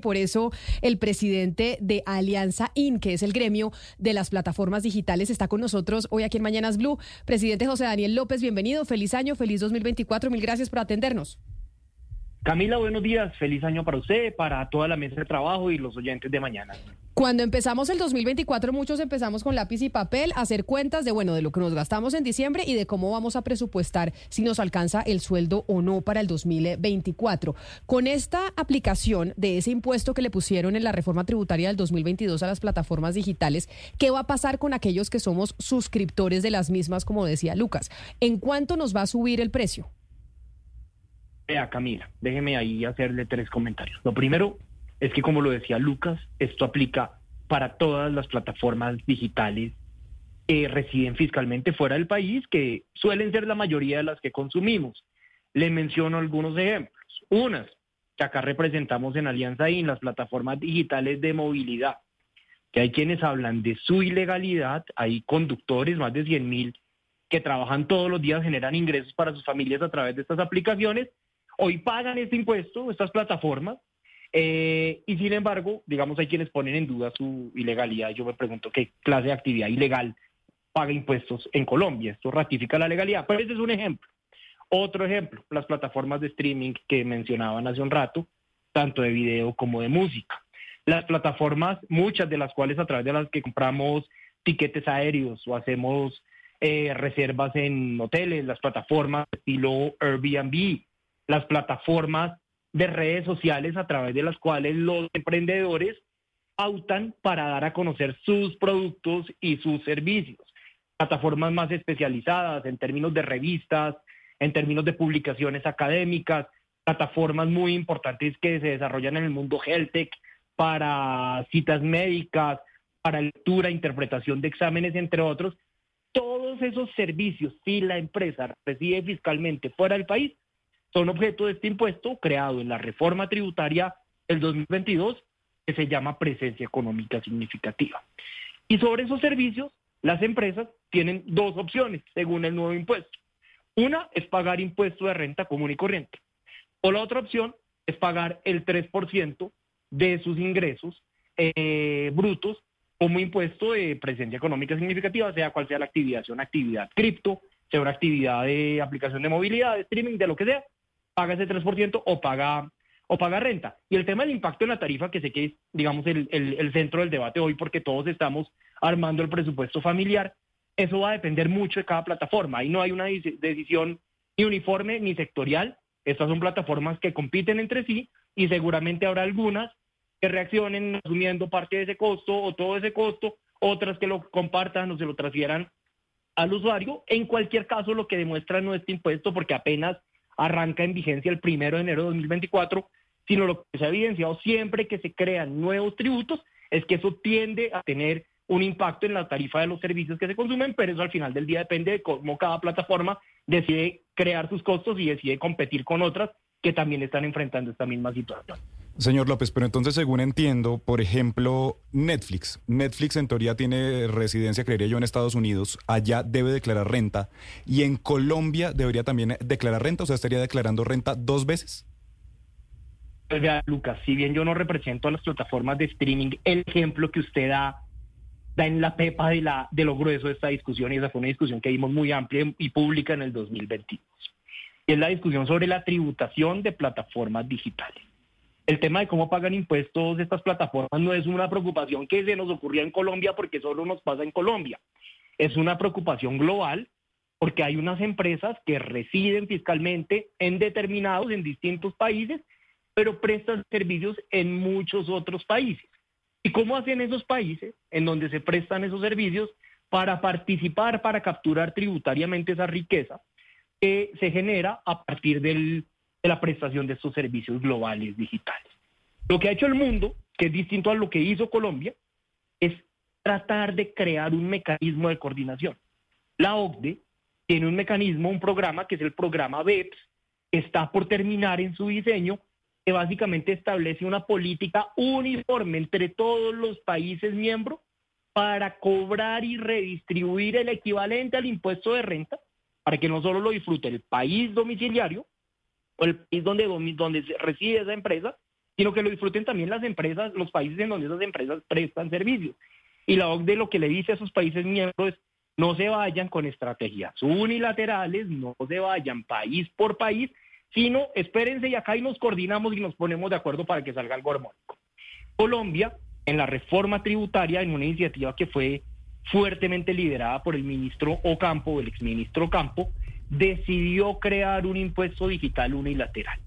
Por eso el presidente de Alianza IN, que es el gremio de las plataformas digitales, está con nosotros hoy aquí en Mañanas Blue. Presidente José Daniel López, bienvenido, feliz año, feliz 2024, mil gracias por atendernos. Camila, buenos días, feliz año para usted, para toda la mesa de trabajo y los oyentes de mañana. Cuando empezamos el 2024, muchos empezamos con lápiz y papel a hacer cuentas de bueno, de lo que nos gastamos en diciembre y de cómo vamos a presupuestar si nos alcanza el sueldo o no para el 2024. Con esta aplicación de ese impuesto que le pusieron en la reforma tributaria del 2022 a las plataformas digitales, ¿qué va a pasar con aquellos que somos suscriptores de las mismas, como decía Lucas? ¿En cuánto nos va a subir el precio? Vea, Camila, déjeme ahí hacerle tres comentarios. Lo primero es que, como lo decía Lucas, esto aplica para todas las plataformas digitales que residen fiscalmente fuera del país, que suelen ser la mayoría de las que consumimos. Le menciono algunos ejemplos. Unas, que acá representamos en Alianza y en las plataformas digitales de movilidad, que hay quienes hablan de su ilegalidad, hay conductores, más de 100 mil, que trabajan todos los días, generan ingresos para sus familias a través de estas aplicaciones hoy pagan este impuesto, estas plataformas, eh, y sin embargo, digamos, hay quienes ponen en duda su ilegalidad. Yo me pregunto qué clase de actividad ilegal paga impuestos en Colombia. Esto ratifica la legalidad. Pero ese es un ejemplo. Otro ejemplo, las plataformas de streaming que mencionaban hace un rato, tanto de video como de música. Las plataformas, muchas de las cuales a través de las que compramos tiquetes aéreos o hacemos eh, reservas en hoteles, las plataformas estilo Airbnb, las plataformas de redes sociales a través de las cuales los emprendedores pautan para dar a conocer sus productos y sus servicios. Plataformas más especializadas en términos de revistas, en términos de publicaciones académicas, plataformas muy importantes que se desarrollan en el mundo health para citas médicas, para lectura, interpretación de exámenes, entre otros. Todos esos servicios, si la empresa reside fiscalmente fuera del país, son objeto de este impuesto creado en la reforma tributaria del 2022 que se llama presencia económica significativa. Y sobre esos servicios, las empresas tienen dos opciones según el nuevo impuesto. Una es pagar impuesto de renta común y corriente. O la otra opción es pagar el 3% de sus ingresos eh, brutos como impuesto de presencia económica significativa, sea cual sea la actividad, sea una actividad cripto, sea una actividad de aplicación de movilidad, de streaming, de lo que sea, paga ese 3% o paga, o paga renta. Y el tema del impacto en la tarifa, que sé que es, digamos, el, el centro del debate hoy, porque todos estamos armando el presupuesto familiar, eso va a depender mucho de cada plataforma. Ahí no hay una decisión ni uniforme ni sectorial. Estas son plataformas que compiten entre sí y seguramente habrá algunas que reaccionen asumiendo parte de ese costo o todo ese costo, otras que lo compartan o se lo transfieran al usuario. En cualquier caso, lo que demuestra no este impuesto, porque apenas arranca en vigencia el primero de enero de 2024, sino lo que se ha evidenciado siempre que se crean nuevos tributos es que eso tiende a tener un impacto en la tarifa de los servicios que se consumen, pero eso al final del día depende de cómo cada plataforma decide crear sus costos y decide competir con otras que también están enfrentando esta misma situación. Señor López, pero entonces según entiendo, por ejemplo, Netflix. Netflix en teoría tiene residencia, creería yo, en Estados Unidos. Allá debe declarar renta. Y en Colombia debería también declarar renta, o sea, estaría declarando renta dos veces. Pues vea, Lucas, si bien yo no represento a las plataformas de streaming, el ejemplo que usted da da en la pepa de, la, de lo grueso de esta discusión, y esa fue una discusión que vimos muy amplia y pública en el 2022. Y es la discusión sobre la tributación de plataformas digitales el tema de cómo pagan impuestos estas plataformas no es una preocupación que se nos ocurría en Colombia porque solo nos pasa en Colombia. Es una preocupación global porque hay unas empresas que residen fiscalmente en determinados, en distintos países, pero prestan servicios en muchos otros países. ¿Y cómo hacen esos países en donde se prestan esos servicios para participar, para capturar tributariamente esa riqueza que se genera a partir del de la prestación de estos servicios globales digitales. Lo que ha hecho el mundo, que es distinto a lo que hizo Colombia, es tratar de crear un mecanismo de coordinación. La OCDE tiene un mecanismo, un programa que es el programa BEPS, que está por terminar en su diseño, que básicamente establece una política uniforme entre todos los países miembros para cobrar y redistribuir el equivalente al impuesto de renta, para que no solo lo disfrute el país domiciliario o el país donde, donde reside esa empresa, sino que lo disfruten también las empresas, los países en donde esas empresas prestan servicios. Y la OCDE lo que le dice a esos países miembros es, no se vayan con estrategias unilaterales, no se vayan país por país, sino espérense y acá y nos coordinamos y nos ponemos de acuerdo para que salga algo armónico. Colombia, en la reforma tributaria, en una iniciativa que fue fuertemente liderada por el ministro Ocampo, el exministro Ocampo, decidió crear un impuesto digital unilateral.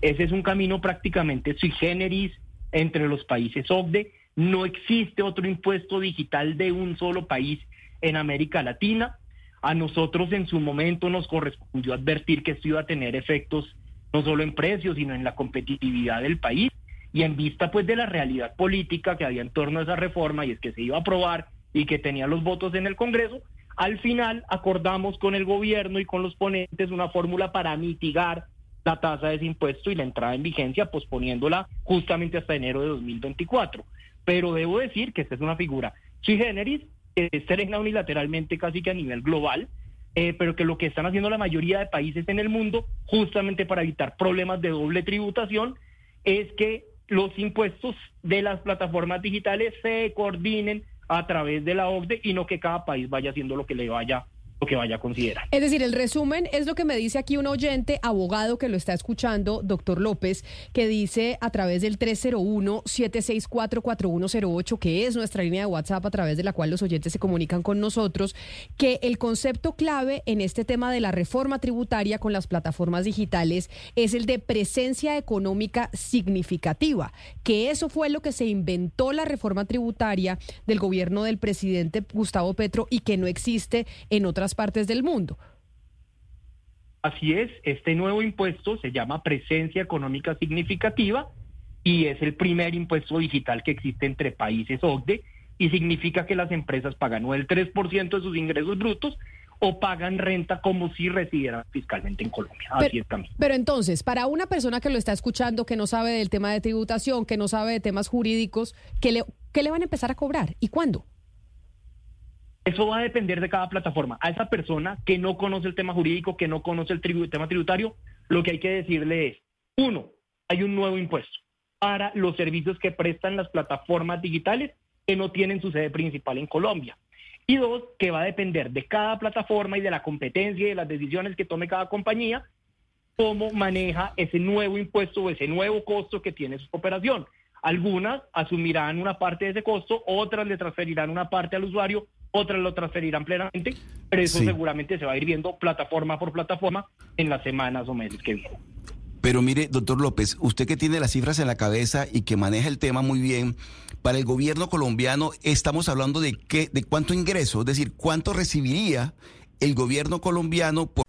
Ese es un camino prácticamente sui generis entre los países OCDE. No existe otro impuesto digital de un solo país en América Latina. A nosotros en su momento nos correspondió advertir que esto iba a tener efectos no solo en precios, sino en la competitividad del país. Y en vista pues de la realidad política que había en torno a esa reforma y es que se iba a aprobar y que tenía los votos en el Congreso, al final acordamos con el gobierno y con los ponentes una fórmula para mitigar la tasa de ese impuesto y la entrada en vigencia, posponiéndola justamente hasta enero de 2024. Pero debo decir que esta es una figura sui generis, que se estrena unilateralmente casi que a nivel global, eh, pero que lo que están haciendo la mayoría de países en el mundo, justamente para evitar problemas de doble tributación, es que los impuestos de las plataformas digitales se coordinen a través de la OCDE y no que cada país vaya haciendo lo que le vaya lo que vaya a considerar. Es decir, el resumen es lo que me dice aquí un oyente, abogado que lo está escuchando, doctor López, que dice a través del 301-764-4108, que es nuestra línea de WhatsApp a través de la cual los oyentes se comunican con nosotros, que el concepto clave en este tema de la reforma tributaria con las plataformas digitales es el de presencia económica significativa, que eso fue lo que se inventó la reforma tributaria del gobierno del presidente Gustavo Petro y que no existe en otras partes del mundo. Así es, este nuevo impuesto se llama presencia económica significativa y es el primer impuesto digital que existe entre países OCDE y significa que las empresas pagan o el 3% de sus ingresos brutos o pagan renta como si residieran fiscalmente en Colombia. Así es también. Pero entonces, para una persona que lo está escuchando, que no sabe del tema de tributación, que no sabe de temas jurídicos, ¿qué le, qué le van a empezar a cobrar y cuándo? Eso va a depender de cada plataforma. A esa persona que no conoce el tema jurídico, que no conoce el, tema tributario, lo que hay que decirle es, uno, hay un nuevo impuesto para los servicios que prestan las plataformas digitales que no tienen su sede principal en Colombia. Y dos, que va a depender de cada plataforma y de la competencia y de las decisiones que tome cada compañía, cómo maneja ese nuevo impuesto o ese nuevo costo que tiene su operación. Algunas asumirán una parte de ese costo, otras le transferirán una parte al usuario, otras lo transferirán plenamente, pero eso seguramente se va a ir viendo plataforma por plataforma en las semanas o meses que vienen. Pero mire, doctor López, usted que tiene las cifras en la cabeza y que maneja el tema muy bien, para el gobierno colombiano estamos hablando de qué, de cuánto ingreso, es decir, cuánto recibiría el gobierno colombiano por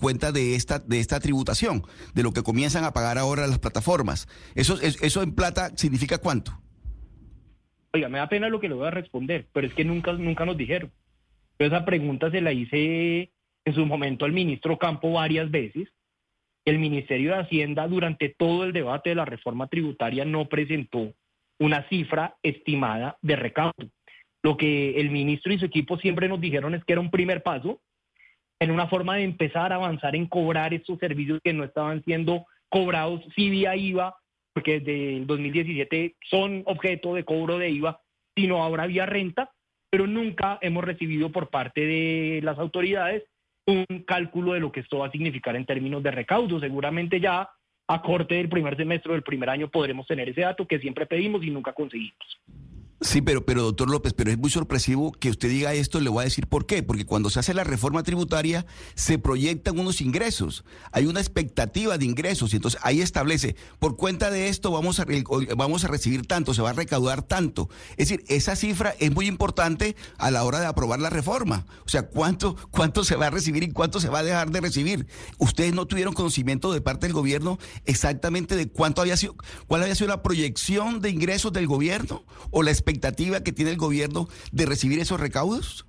cuenta de esta, de esta tributación, de lo que comienzan a pagar ahora las plataformas. ¿Eso, eso en plata significa cuánto? Oiga, me da pena lo que le voy a responder, pero es que nunca, nunca nos dijeron. Esa pregunta se la hice en su momento al ministro Campo varias veces. El Ministerio de Hacienda durante todo el debate de la reforma tributaria no presentó una cifra estimada de recaudo. Lo que el ministro y su equipo siempre nos dijeron es que era un primer paso, en una forma de empezar a avanzar en cobrar estos servicios que no estaban siendo cobrados sí vía IVA, porque desde el 2017 son objeto de cobro de IVA, sino ahora vía renta, pero nunca hemos recibido por parte de las autoridades un cálculo de lo que esto va a significar en términos de recaudo. Seguramente ya a corte del primer semestre del primer año podremos tener ese dato que siempre pedimos y nunca conseguimos. Sí, pero, pero doctor López, pero es muy sorpresivo que usted diga esto, le voy a decir por qué. Porque cuando se hace la reforma tributaria, se proyectan unos ingresos, hay una expectativa de ingresos, y entonces ahí establece, por cuenta de esto vamos a, vamos a recibir tanto, se va a recaudar tanto. Es decir, esa cifra es muy importante a la hora de aprobar la reforma. O sea, cuánto, cuánto se va a recibir y cuánto se va a dejar de recibir. Ustedes no tuvieron conocimiento de parte del gobierno exactamente de cuánto había sido, cuál había sido la proyección de ingresos del gobierno o la expectativa expectativa que tiene el gobierno de recibir esos recaudos?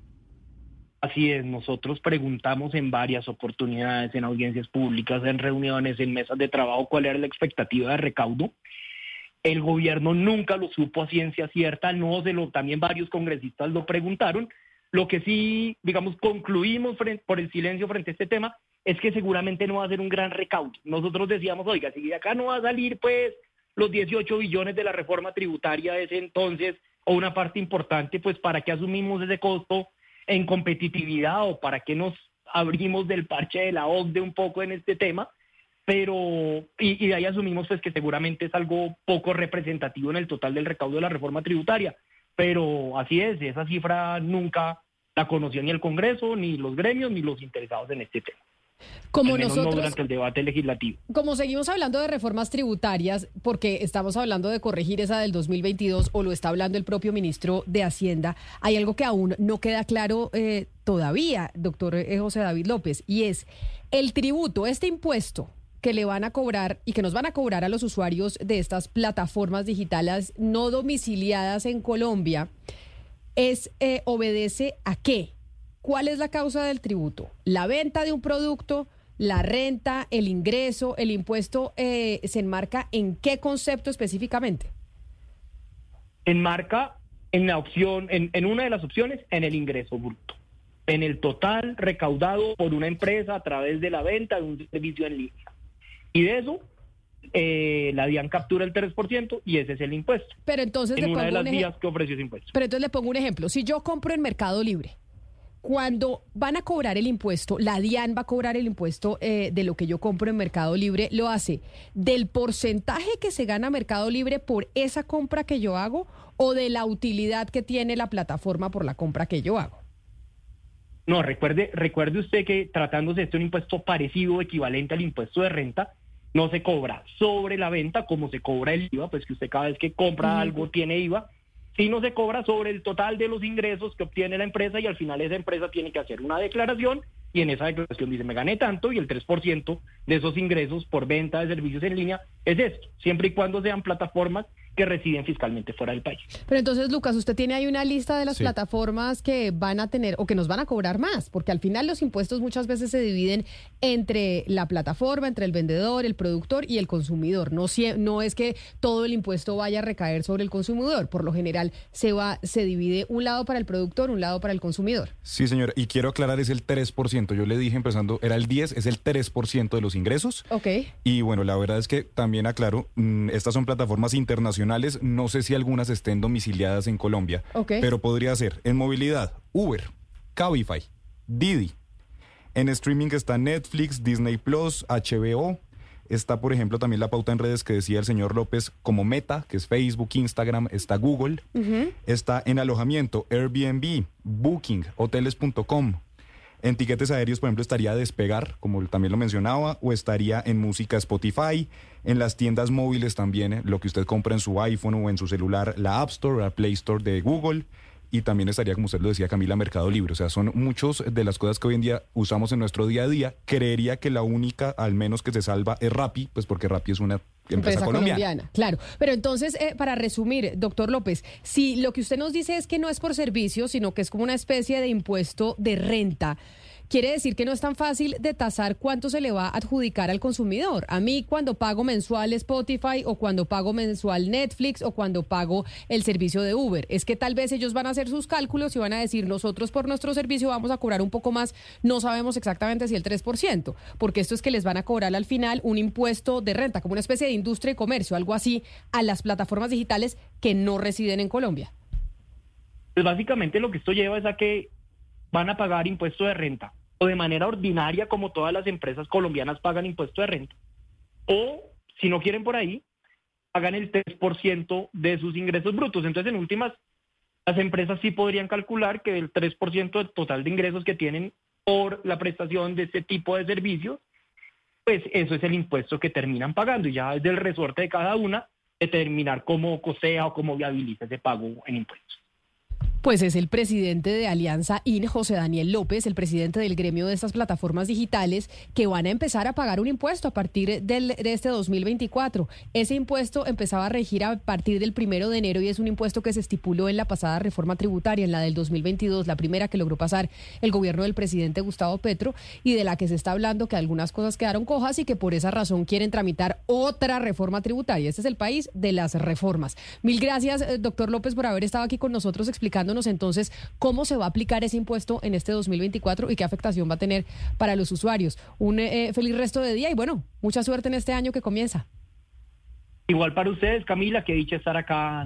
Así es, nosotros preguntamos en varias oportunidades, en audiencias públicas, en reuniones, en mesas de trabajo, cuál era la expectativa de recaudo. El gobierno nunca lo supo a ciencia cierta, no se lo, también varios congresistas lo preguntaron. Lo que sí, digamos, concluimos por el silencio frente a este tema es que seguramente no va a ser un gran recaudo. Nosotros decíamos, oiga, si de acá no va a salir, pues, los 18 billones de la reforma tributaria de ese entonces, o una parte importante, pues para qué asumimos ese costo en competitividad o para qué nos abrimos del parche de la OCDE un poco en este tema, pero y, de ahí asumimos pues que seguramente es algo poco representativo en el total del recaudo de la reforma tributaria, pero así es, esa cifra nunca la conoció ni el Congreso, ni los gremios, ni los interesados en este tema. Como nosotros, durante el debate legislativo. Como seguimos hablando de reformas tributarias, porque estamos hablando de corregir esa del 2022 o lo está hablando el propio ministro de Hacienda, hay algo que aún no queda claro eh, todavía, doctor eh, José David López, y es el tributo, este impuesto que le van a cobrar y que nos van a cobrar a los usuarios de estas plataformas digitales no domiciliadas en Colombia, es eh, obedece a qué? ¿Cuál es la causa del tributo? ¿La venta de un producto? ¿La renta? ¿El ingreso? ¿El impuesto eh, se enmarca en qué concepto específicamente? Enmarca en la opción, en, una de las opciones, en el ingreso bruto, en el total recaudado por una empresa a través de la venta de un servicio en línea. Y de eso, eh, la DIAN captura el 3% y ese es el impuesto. Pero entonces en una de las vías que ofreció ese impuesto. Pero entonces le pongo un ejemplo. Si yo compro en Mercado Libre, cuando van a cobrar el impuesto, la DIAN va a cobrar el impuesto eh, de lo que yo compro en Mercado Libre, lo hace del porcentaje que se gana Mercado Libre por esa compra que yo hago o de la utilidad que tiene la plataforma por la compra que yo hago. No, recuerde, recuerde usted que tratándose de un impuesto parecido o equivalente al impuesto de renta, no se cobra sobre la venta como se cobra el IVA, pues que usted cada vez que compra algo tiene IVA, si no se cobra sobre el total de los ingresos que obtiene la empresa y al final esa empresa tiene que hacer una declaración y en esa declaración dice me gané tanto y el 3% de esos ingresos por venta de servicios en línea es esto, siempre y cuando sean plataformas que residen fiscalmente fuera del país. Pero entonces, Lucas, usted tiene ahí una lista de las plataformas que van a tener o que nos van a cobrar más, porque al final los impuestos muchas veces se dividen entre la plataforma, entre el vendedor, el productor y el consumidor. No, no es que todo el impuesto vaya a recaer sobre el consumidor. Por lo general, se va, se divide un lado para el productor, un lado para el consumidor. Sí, señor. Y quiero aclarar, es el 3%. Yo le dije empezando, era el 10, es el 3% de los ingresos. Ok. Y bueno, la verdad es que también aclaro, mm, estas son plataformas internacionales no sé si algunas estén domiciliadas en Colombia, pero podría ser en movilidad, Uber, Cabify, Didi. En streaming está Netflix, Disney Plus, HBO. Está, por ejemplo, también la pauta en redes que decía el señor López como Meta, que es Facebook, Instagram, está Google. Está en alojamiento, Airbnb, Booking, hoteles.com, en tiquetes aéreos, por ejemplo, estaría Despegar, como también lo mencionaba, o estaría en música Spotify, en las tiendas móviles también, lo que usted compra en su iPhone o en su celular, la App Store, la Play Store de Google, y también estaría, como usted lo decía, Camila, Mercado Libre. O sea, son muchos de las cosas que hoy en día usamos en nuestro día a día. Creería que la única, al menos que se salva, es Rappi, pues porque Rappi es una empresa, colombiana. Claro, pero entonces, eh, para resumir, doctor López, si lo que usted nos dice es que no es por servicio, sino que es como una especie de impuesto de renta, quiere decir que no es tan fácil de tasar cuánto se le va a adjudicar al consumidor. A mí cuando pago mensual Spotify o cuando pago mensual Netflix o cuando pago el servicio de Uber, es que tal vez ellos van a hacer sus cálculos y van a decir nosotros por nuestro servicio vamos a cobrar un poco más, no sabemos exactamente si el 3%, porque esto es que les van a cobrar al final un impuesto de renta, como una especie de industria y comercio, algo así, a las plataformas digitales que no residen en Colombia. Pues básicamente lo que esto lleva es a que van a pagar impuesto de renta o de manera ordinaria como todas las empresas colombianas pagan impuesto de renta, o si no quieren por ahí, hagan el 3% de sus ingresos brutos. Entonces, en últimas, las empresas sí podrían calcular que el 3% del total de ingresos que tienen por la prestación de este tipo de servicios, pues eso es el impuesto que terminan pagando y ya es del resorte de cada una determinar cómo cosea o cómo viabiliza ese pago en impuestos. Pues es el presidente de Alianza IN, José Daniel López, el presidente del gremio de estas plataformas digitales, que van a empezar a pagar un impuesto a partir del, de este 2024. Ese impuesto empezaba a regir a partir del primero de enero y es un impuesto que se estipuló en la pasada reforma tributaria, en la del 2022, la primera que logró pasar el gobierno del presidente Gustavo Petro y de la que se está hablando que algunas cosas quedaron cojas y que por esa razón quieren tramitar otra reforma tributaria. Este es el país de las reformas. Mil gracias, eh, doctor López, por haber estado aquí con nosotros explicando entonces cómo se va a aplicar ese impuesto en este 2024 y qué afectación va a tener para los usuarios. Un eh, feliz resto de día y bueno, mucha suerte en este año que comienza. Igual para ustedes, Camila, que dicha estar acá.